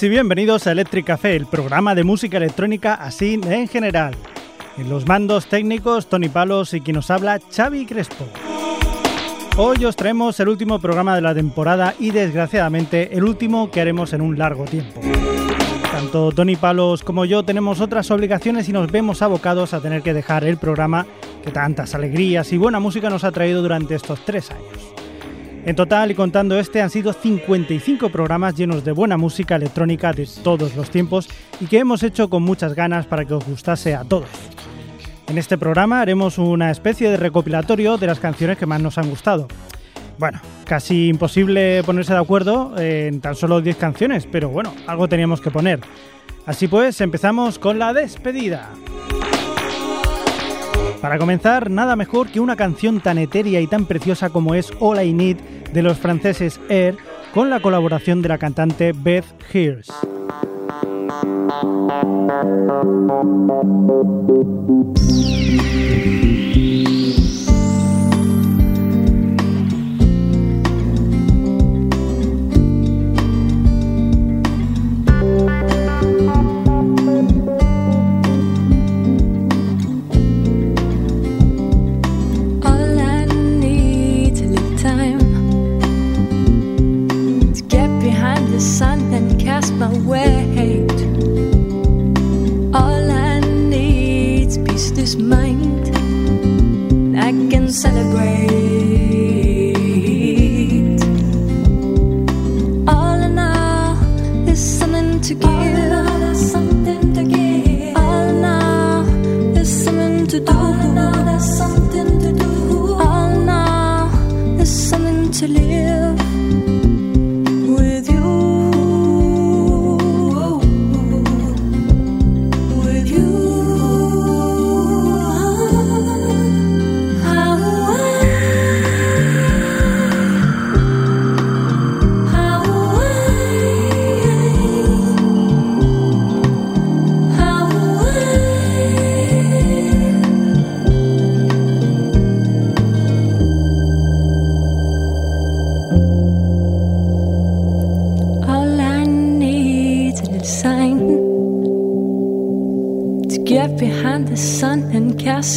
Y bienvenidos a Electric Café, el programa de música electrónica así en general. En los mandos técnicos, Tony Palos y quien nos habla, Xavi Crespo. Hoy os traemos el último programa de la temporada y desgraciadamente el último que haremos en un largo tiempo. Tanto Tony Palos como yo tenemos otras obligaciones y nos vemos abocados a tener que dejar el programa que tantas alegrías y buena música nos ha traído durante estos tres años. En total y contando este han sido 55 programas llenos de buena música electrónica de todos los tiempos y que hemos hecho con muchas ganas para que os gustase a todos. En este programa haremos una especie de recopilatorio de las canciones que más nos han gustado. Bueno, casi imposible ponerse de acuerdo en tan solo 10 canciones, pero bueno, algo teníamos que poner. Así pues, empezamos con la despedida. Para comenzar, nada mejor que una canción tan etérea y tan preciosa como es All I Need de los franceses Air, con la colaboración de la cantante Beth Hears.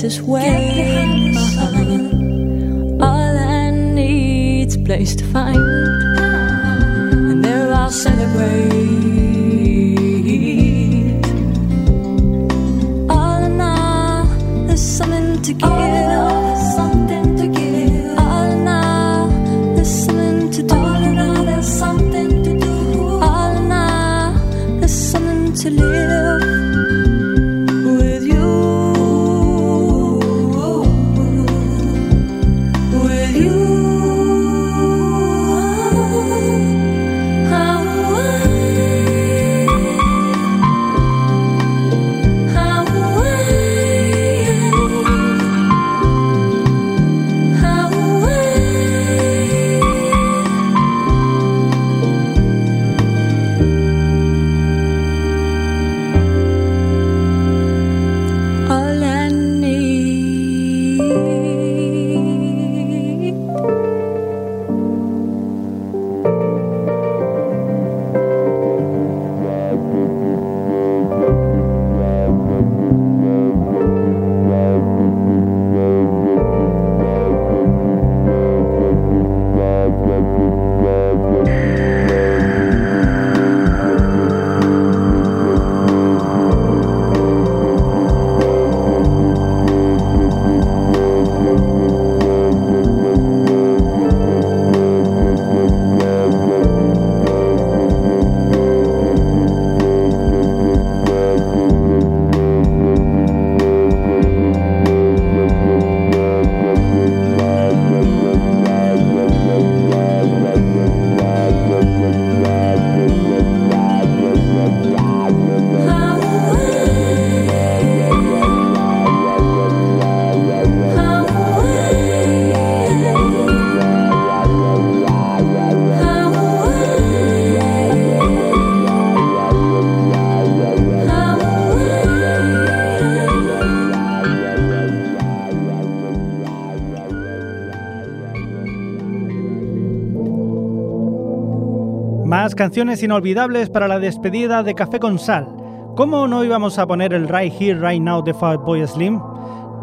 Is where Canciones inolvidables para la despedida de Café con Sal. ¿Cómo no íbamos a poner el Right Here, Right Now de Boy Slim?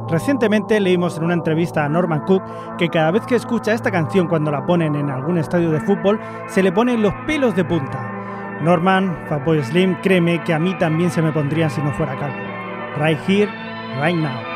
Recientemente leímos en una entrevista a Norman Cook que cada vez que escucha esta canción cuando la ponen en algún estadio de fútbol se le ponen los pelos de punta. Norman, Fatboy Slim, créeme que a mí también se me pondrían si no fuera calvo. Right here, right now.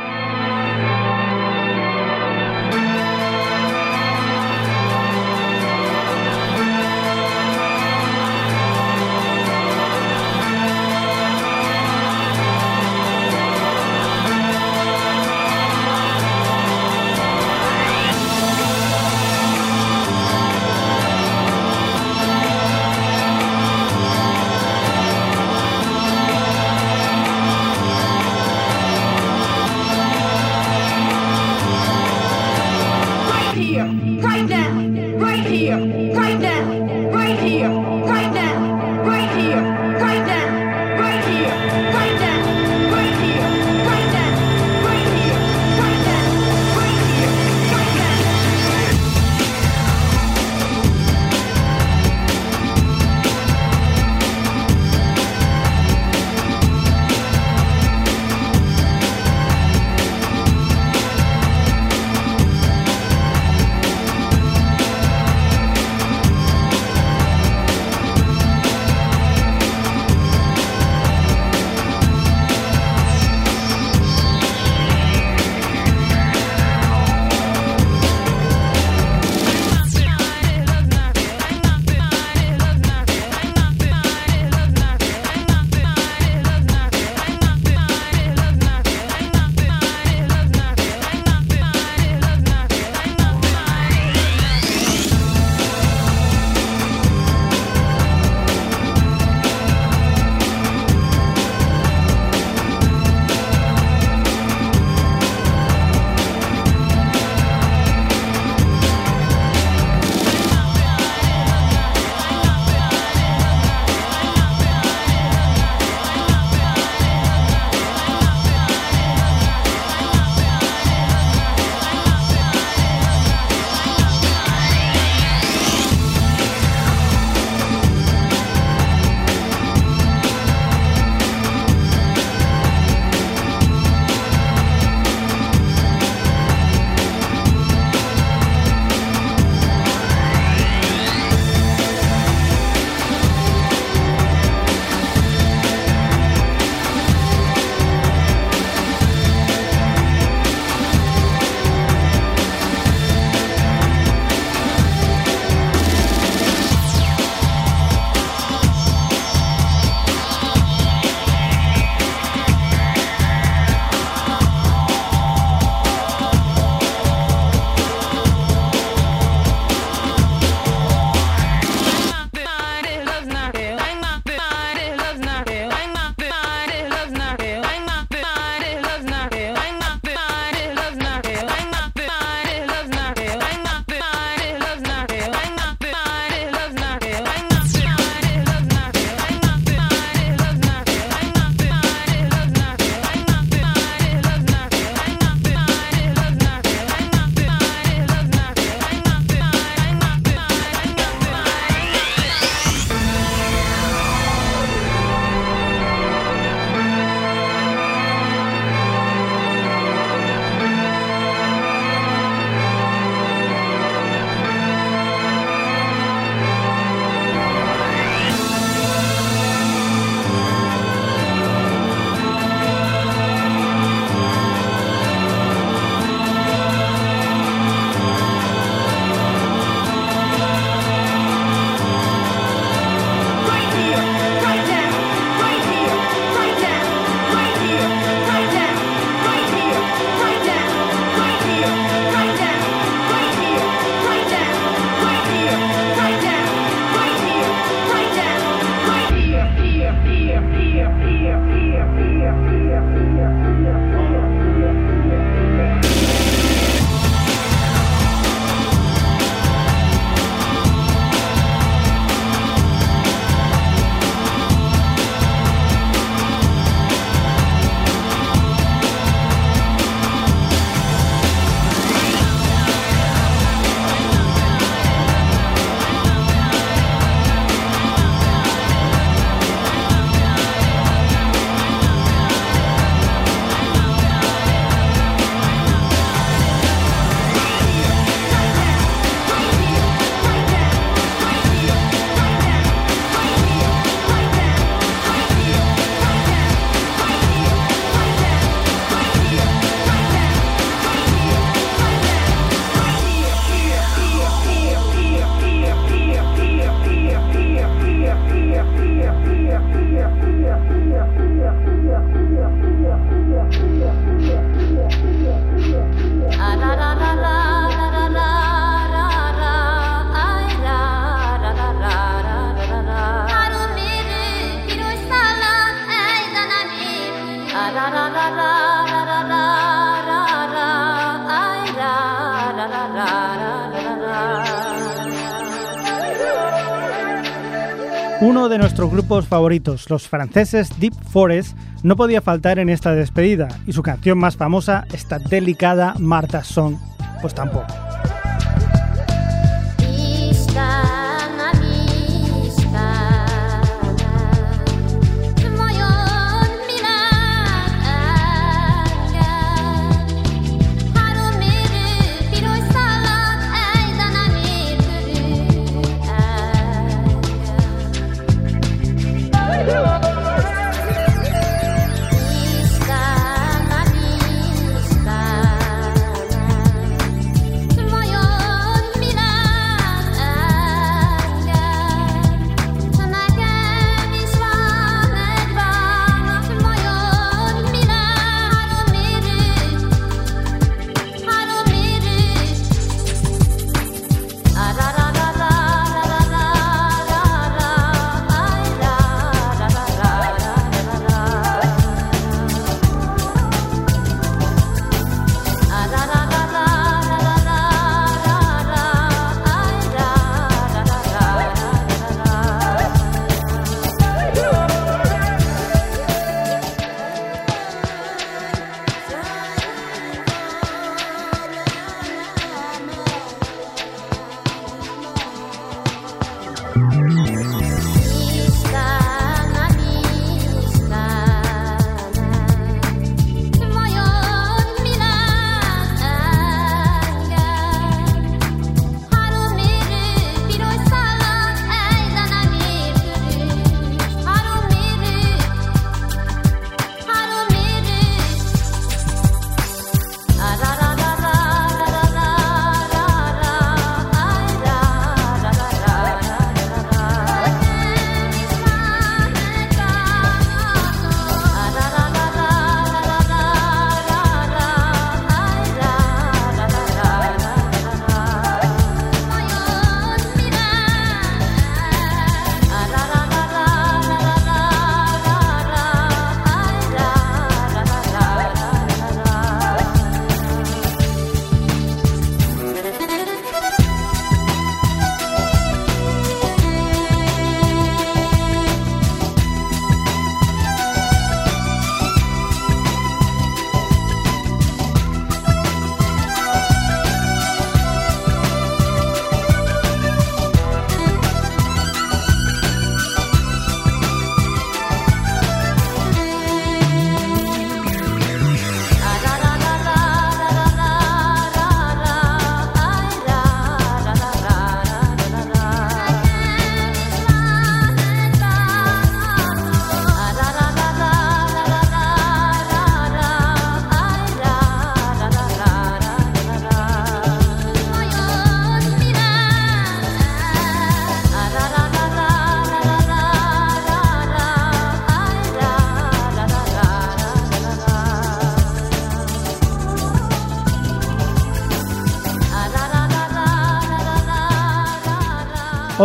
Favoritos, los franceses Deep Forest, no podía faltar en esta despedida y su canción más famosa, esta delicada Marta Song, pues tampoco.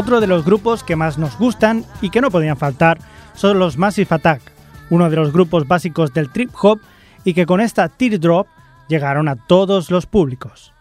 Otro de los grupos que más nos gustan y que no podían faltar son los Massive Attack, uno de los grupos básicos del trip hop y que con esta Teardrop llegaron a todos los públicos.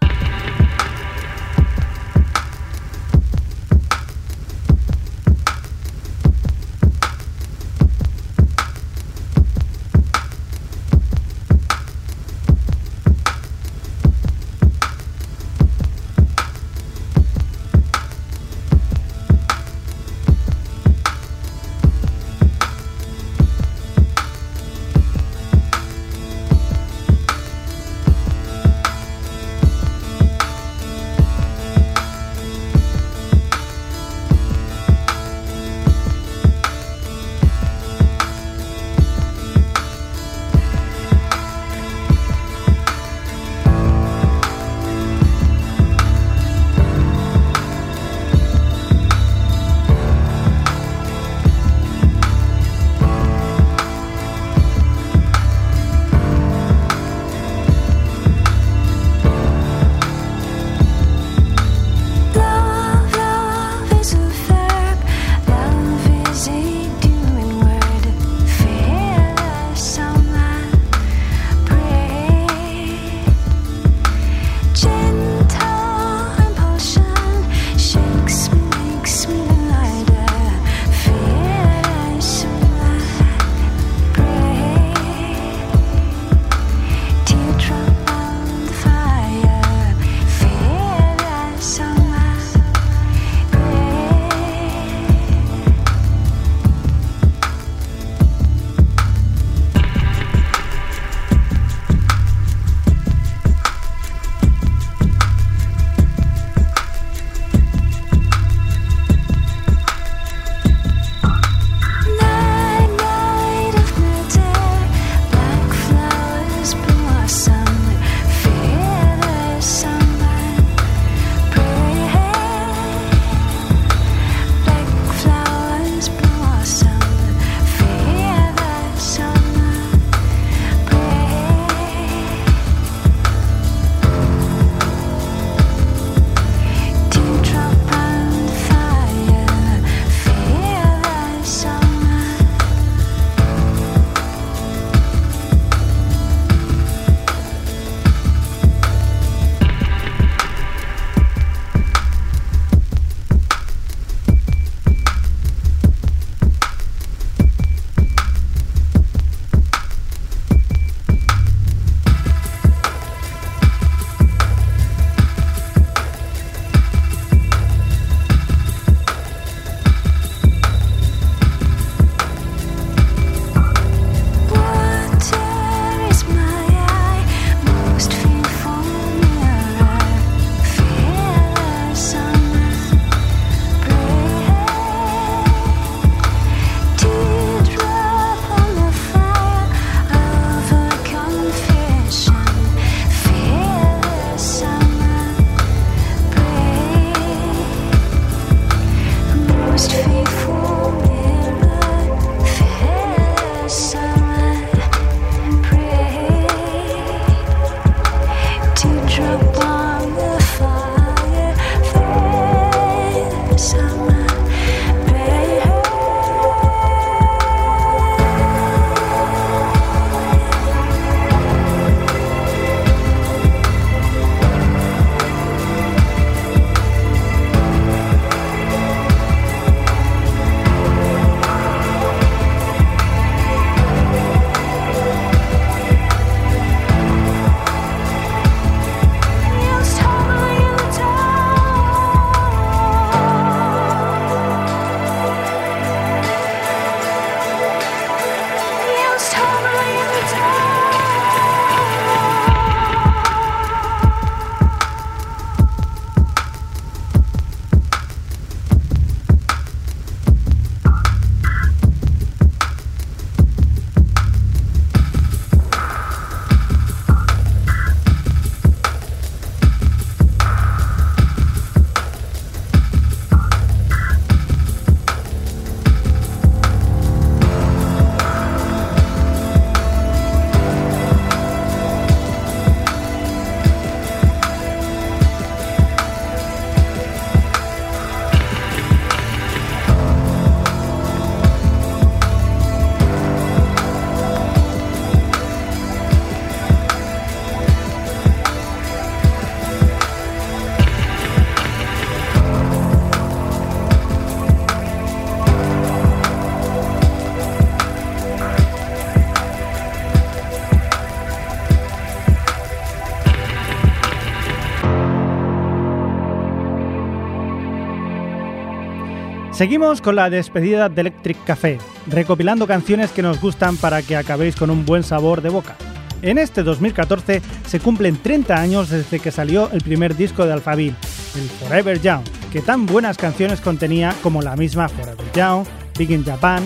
Seguimos con la despedida de Electric Café, recopilando canciones que nos gustan para que acabéis con un buen sabor de boca. En este 2014 se cumplen 30 años desde que salió el primer disco de Alphaville, el Forever Young, que tan buenas canciones contenía como la misma Forever Young, Big in Japan,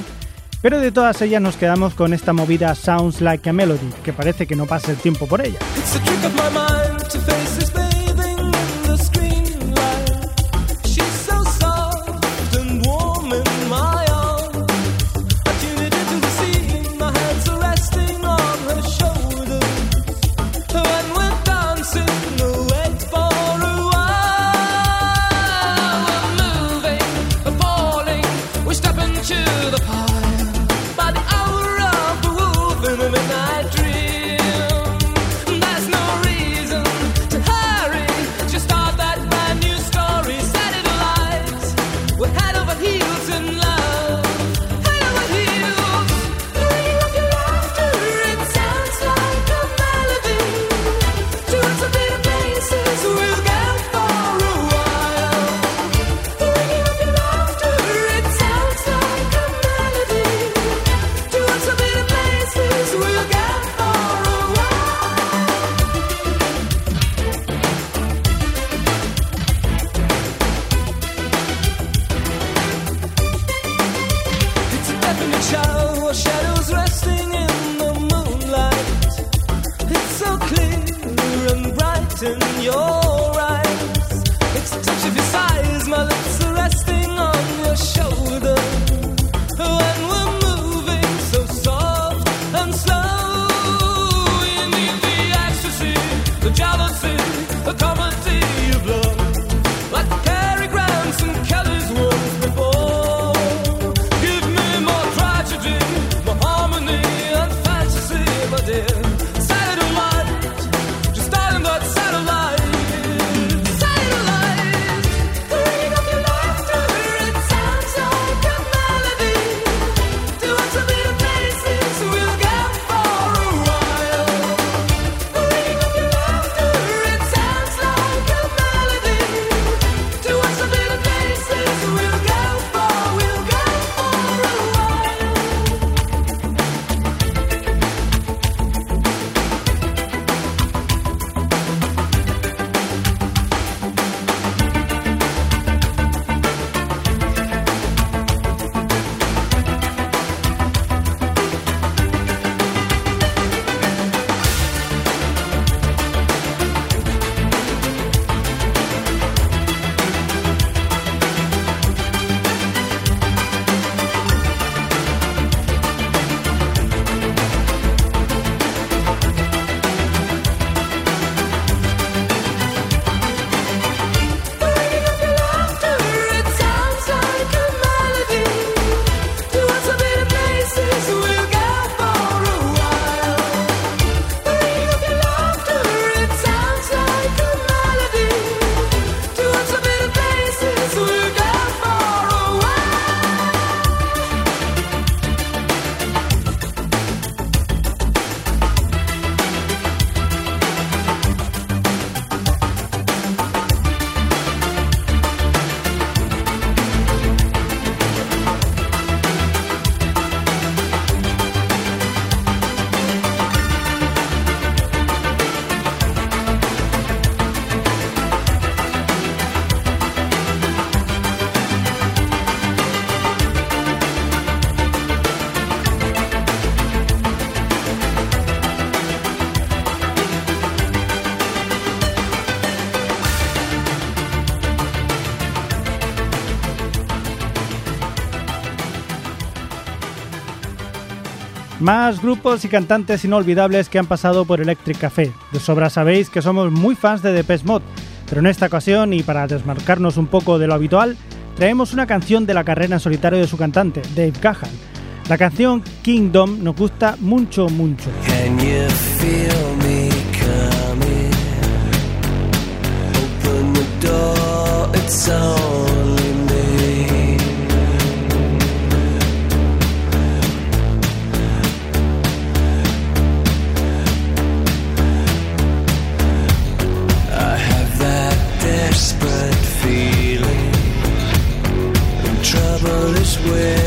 pero de todas ellas nos quedamos con esta movida Sounds Like a Melody, que parece que no pasa el tiempo por ella. Más grupos y cantantes inolvidables que han pasado por Electric Café. De sobra sabéis que somos muy fans de Depeche Mode, pero en esta ocasión y para desmarcarnos un poco de lo habitual, traemos una canción de la carrera en solitario de su cantante, Dave Gahan. La canción Kingdom nos gusta mucho, mucho. where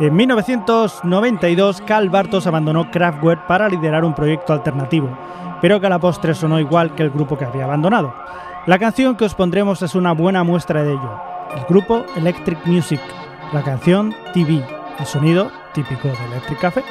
En 1992, Carl Bartos abandonó Kraftwerk para liderar un proyecto alternativo, pero que a la postre sonó igual que el grupo que había abandonado. La canción que os pondremos es una buena muestra de ello. El grupo Electric Music, la canción TV, el sonido típico de Electric Café.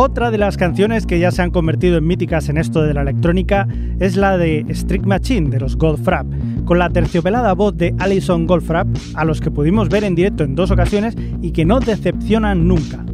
Otra de las canciones que ya se han convertido en míticas en esto de la electrónica es la de Strict Machine de los Goldfrapp, con la terciopelada voz de Alison Goldfrapp, a los que pudimos ver en directo en dos ocasiones y que no decepcionan nunca.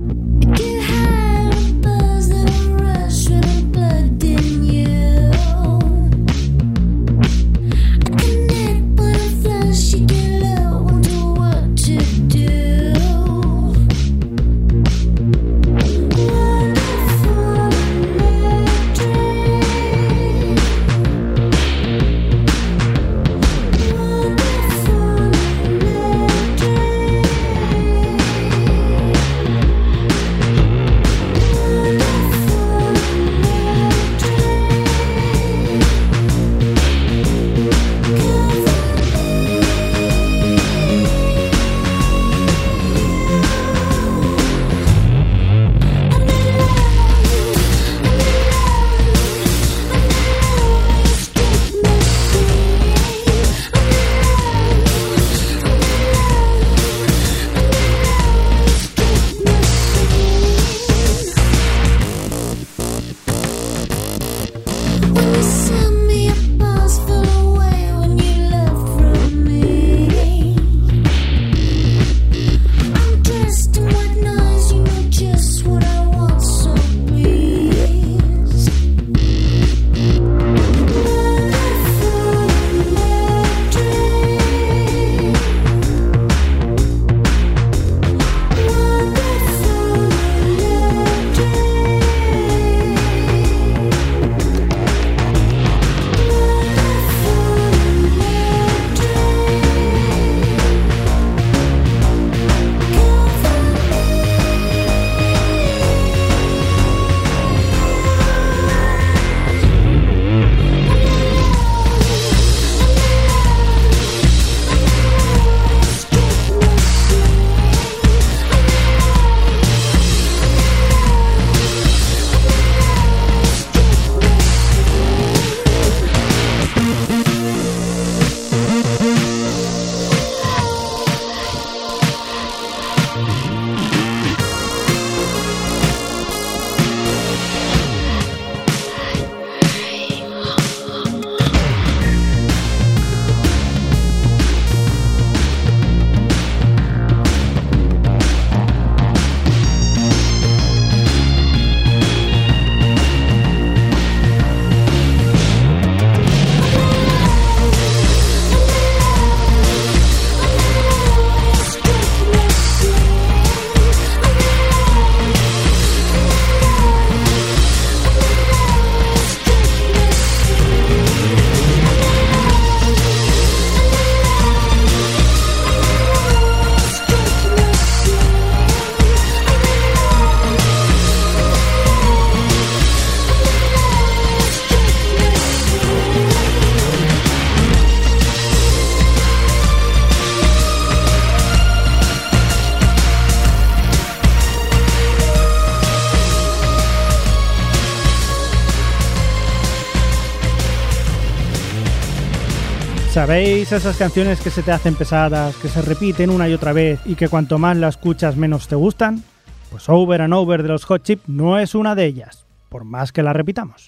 ¿Sabéis esas canciones que se te hacen pesadas, que se repiten una y otra vez y que cuanto más la escuchas menos te gustan? Pues Over and Over de los Hot Chip no es una de ellas, por más que la repitamos.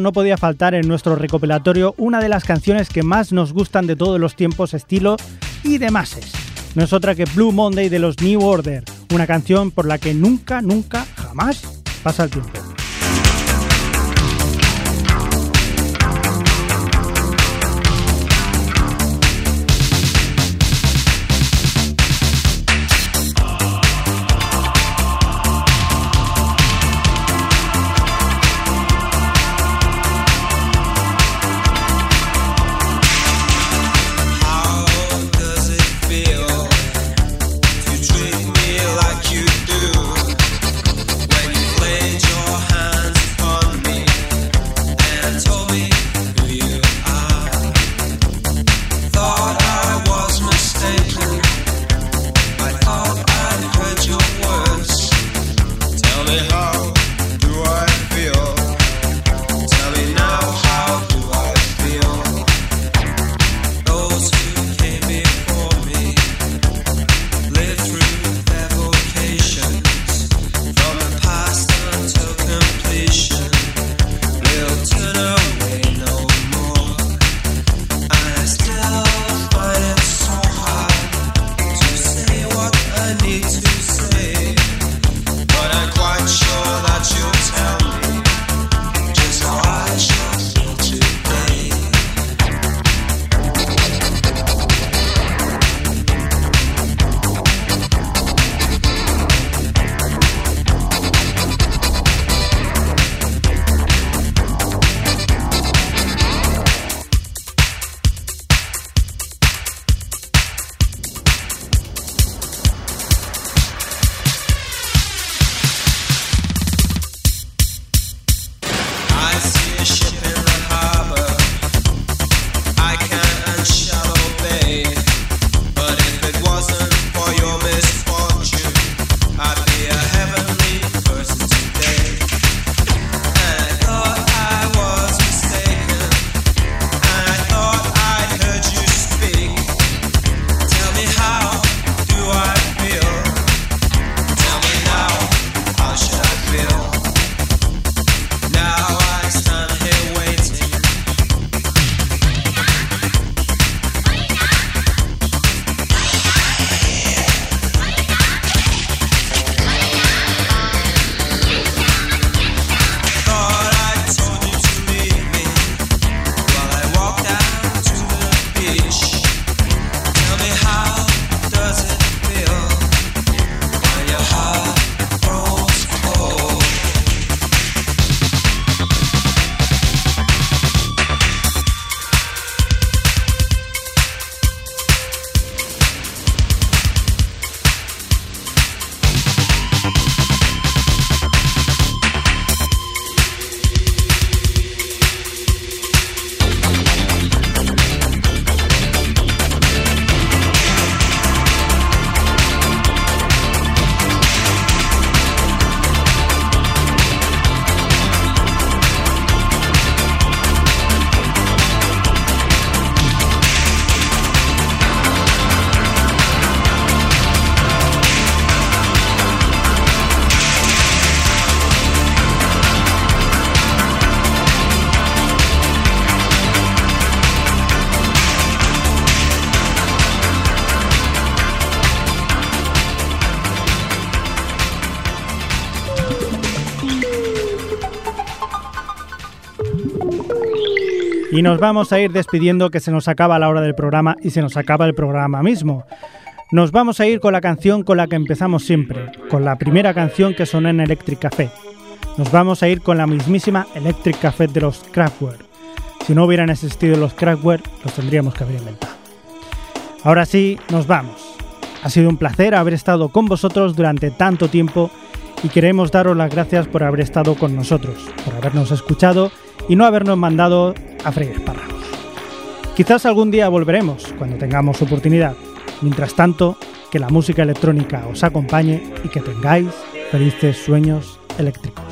No, podía faltar en nuestro recopilatorio una de las canciones que más nos gustan de todos los tiempos, estilo y demás. No es otra que Blue Monday de los New Order, una canción por la que nunca, nunca, jamás pasa el tiempo. Y nos vamos a ir despidiendo que se nos acaba la hora del programa y se nos acaba el programa mismo. Nos vamos a ir con la canción con la que empezamos siempre, con la primera canción que sonó en Electric Café. Nos vamos a ir con la mismísima Electric Café de los Kraftwerk. Si no hubieran existido los Kraftwerk, los tendríamos que haber inventado. Ahora sí, nos vamos. Ha sido un placer haber estado con vosotros durante tanto tiempo y queremos daros las gracias por haber estado con nosotros, por habernos escuchado y no habernos mandado a freír espárragos. Quizás algún día volveremos cuando tengamos oportunidad. Mientras tanto, que la música electrónica os acompañe y que tengáis felices sueños eléctricos.